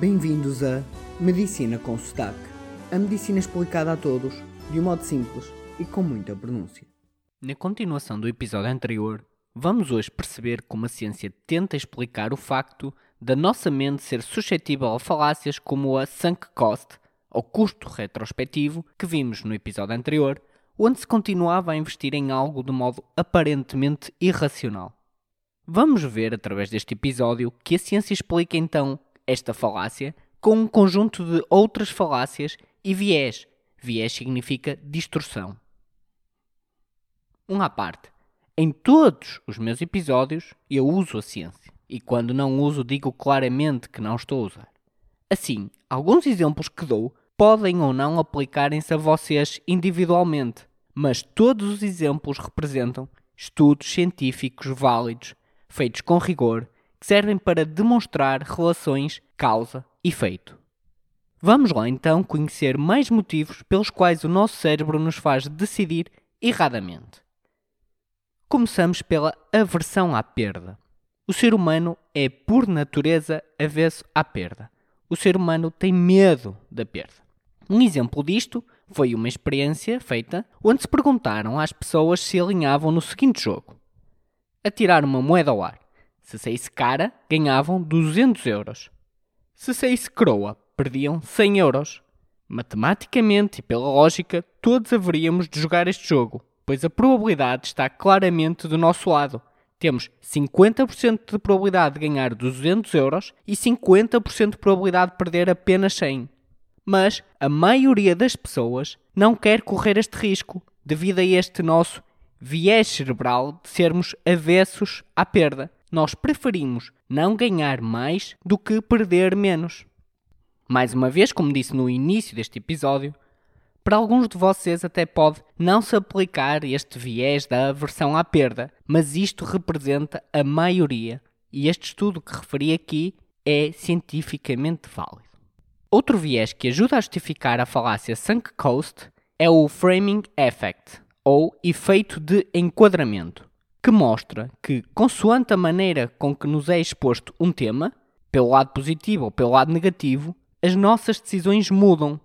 Bem-vindos a Medicina com Sotaque. A medicina explicada a todos, de um modo simples e com muita pronúncia. Na continuação do episódio anterior, vamos hoje perceber como a ciência tenta explicar o facto da nossa mente ser suscetível a falácias como a sunk cost, ou custo retrospectivo, que vimos no episódio anterior, onde se continuava a investir em algo de modo aparentemente irracional. Vamos ver através deste episódio que a ciência explica então esta falácia com um conjunto de outras falácias e viés. Viés significa distorção. Um à parte. Em todos os meus episódios eu uso a ciência. E quando não uso, digo claramente que não estou a usar. Assim, alguns exemplos que dou podem ou não aplicarem-se a vocês individualmente, mas todos os exemplos representam estudos científicos válidos, feitos com rigor, que servem para demonstrar relações causa-efeito. Vamos lá então conhecer mais motivos pelos quais o nosso cérebro nos faz decidir erradamente. Começamos pela aversão à perda. O ser humano é, por natureza, avesso à perda. O ser humano tem medo da perda. Um exemplo disto foi uma experiência feita onde se perguntaram às pessoas se alinhavam no seguinte jogo: atirar uma moeda ao ar. Se saísse cara, ganhavam 200 euros. Se saísse croa, perdiam 100 euros. Matematicamente e pela lógica, todos haveríamos de jogar este jogo, pois a probabilidade está claramente do nosso lado. Temos 50% de probabilidade de ganhar 200 euros e 50% de probabilidade de perder apenas 100 mas a maioria das pessoas não quer correr este risco devido a este nosso viés cerebral de sermos avessos à perda. Nós preferimos não ganhar mais do que perder menos. Mais uma vez, como disse no início deste episódio, para alguns de vocês até pode não se aplicar este viés da aversão à perda, mas isto representa a maioria e este estudo que referi aqui é cientificamente válido. Outro viés que ajuda a justificar a falácia sunk cost é o framing effect, ou efeito de enquadramento, que mostra que, consoante a maneira com que nos é exposto um tema, pelo lado positivo ou pelo lado negativo, as nossas decisões mudam.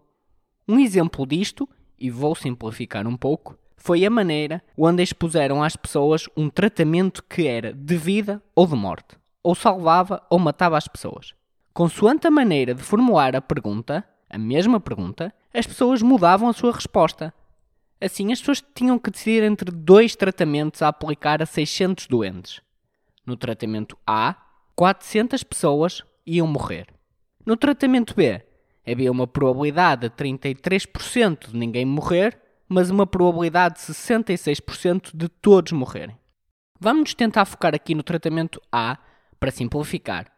Um exemplo disto, e vou simplificar um pouco, foi a maneira onde expuseram às pessoas um tratamento que era de vida ou de morte, ou salvava ou matava as pessoas. Consoante a maneira de formular a pergunta, a mesma pergunta, as pessoas mudavam a sua resposta. Assim, as pessoas tinham que decidir entre dois tratamentos a aplicar a 600 doentes. No tratamento A, 400 pessoas iam morrer. No tratamento B, havia uma probabilidade de 33% de ninguém morrer, mas uma probabilidade de 66% de todos morrerem. Vamos tentar focar aqui no tratamento A para simplificar.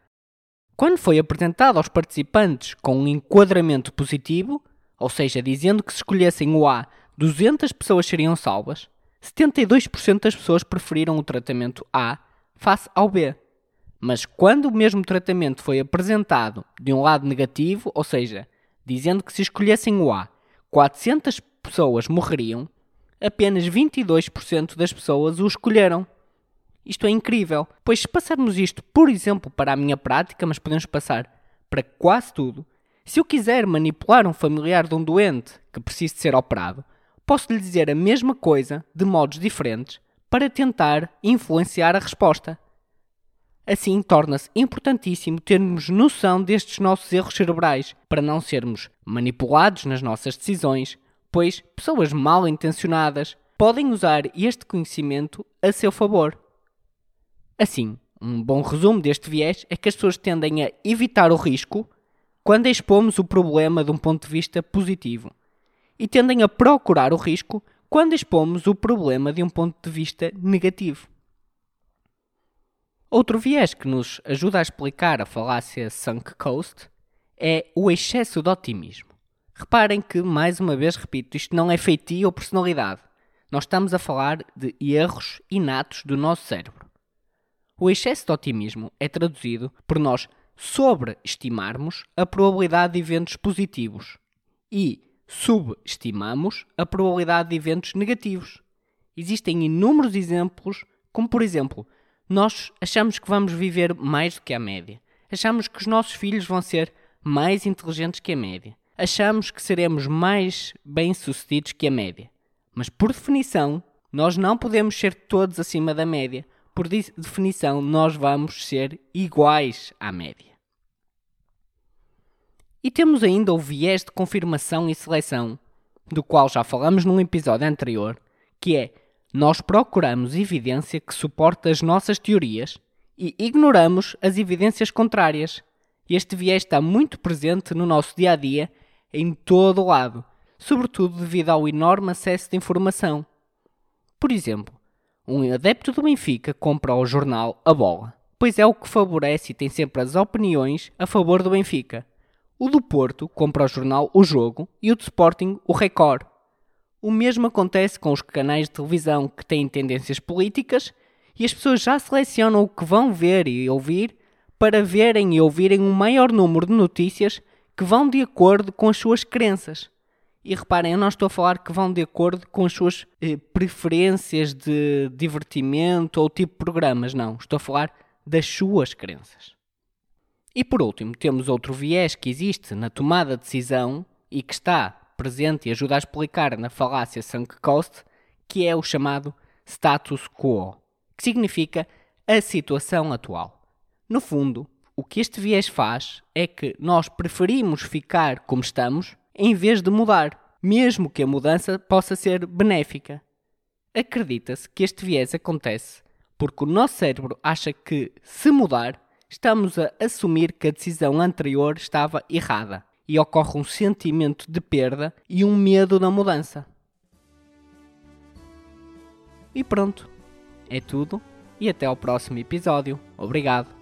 Quando foi apresentado aos participantes com um enquadramento positivo, ou seja, dizendo que se escolhessem o A, 200 pessoas seriam salvas, 72% das pessoas preferiram o tratamento A face ao B. Mas quando o mesmo tratamento foi apresentado de um lado negativo, ou seja, dizendo que se escolhessem o A, 400 pessoas morreriam, apenas 22% das pessoas o escolheram. Isto é incrível, pois se passarmos isto, por exemplo, para a minha prática, mas podemos passar para quase tudo, se eu quiser manipular um familiar de um doente que precise de ser operado, posso lhe dizer a mesma coisa de modos diferentes para tentar influenciar a resposta. Assim, torna-se importantíssimo termos noção destes nossos erros cerebrais para não sermos manipulados nas nossas decisões, pois pessoas mal intencionadas podem usar este conhecimento a seu favor. Assim, um bom resumo deste viés é que as pessoas tendem a evitar o risco quando expomos o problema de um ponto de vista positivo e tendem a procurar o risco quando expomos o problema de um ponto de vista negativo. Outro viés que nos ajuda a explicar a falácia sunk cost é o excesso de otimismo. Reparem que, mais uma vez repito, isto não é feitio ou personalidade. Nós estamos a falar de erros inatos do nosso cérebro. O excesso de otimismo é traduzido por nós sobreestimarmos a probabilidade de eventos positivos e subestimamos a probabilidade de eventos negativos. Existem inúmeros exemplos, como por exemplo, nós achamos que vamos viver mais do que a média. Achamos que os nossos filhos vão ser mais inteligentes que a média. Achamos que seremos mais bem-sucedidos que a média. Mas por definição, nós não podemos ser todos acima da média. Por definição, nós vamos ser iguais à média. E temos ainda o viés de confirmação e seleção, do qual já falamos num episódio anterior, que é nós procuramos evidência que suporta as nossas teorias e ignoramos as evidências contrárias. Este viés está muito presente no nosso dia a dia, em todo o lado, sobretudo devido ao enorme acesso de informação. Por exemplo, um adepto do Benfica compra o jornal A Bola, pois é o que favorece e tem sempre as opiniões a favor do Benfica. O do Porto compra o jornal O Jogo e o do Sporting o Record. O mesmo acontece com os canais de televisão que têm tendências políticas e as pessoas já selecionam o que vão ver e ouvir para verem e ouvirem um maior número de notícias que vão de acordo com as suas crenças. E reparem, eu não estou a falar que vão de acordo com as suas eh, preferências de divertimento ou tipo de programas, não. Estou a falar das suas crenças. E por último, temos outro viés que existe na tomada de decisão e que está presente e ajuda a explicar na falácia sunk cost, que é o chamado status quo, que significa a situação atual. No fundo, o que este viés faz é que nós preferimos ficar como estamos em vez de mudar, mesmo que a mudança possa ser benéfica. Acredita-se que este viés acontece porque o nosso cérebro acha que, se mudar, estamos a assumir que a decisão anterior estava errada e ocorre um sentimento de perda e um medo da mudança. E pronto, é tudo e até ao próximo episódio. Obrigado.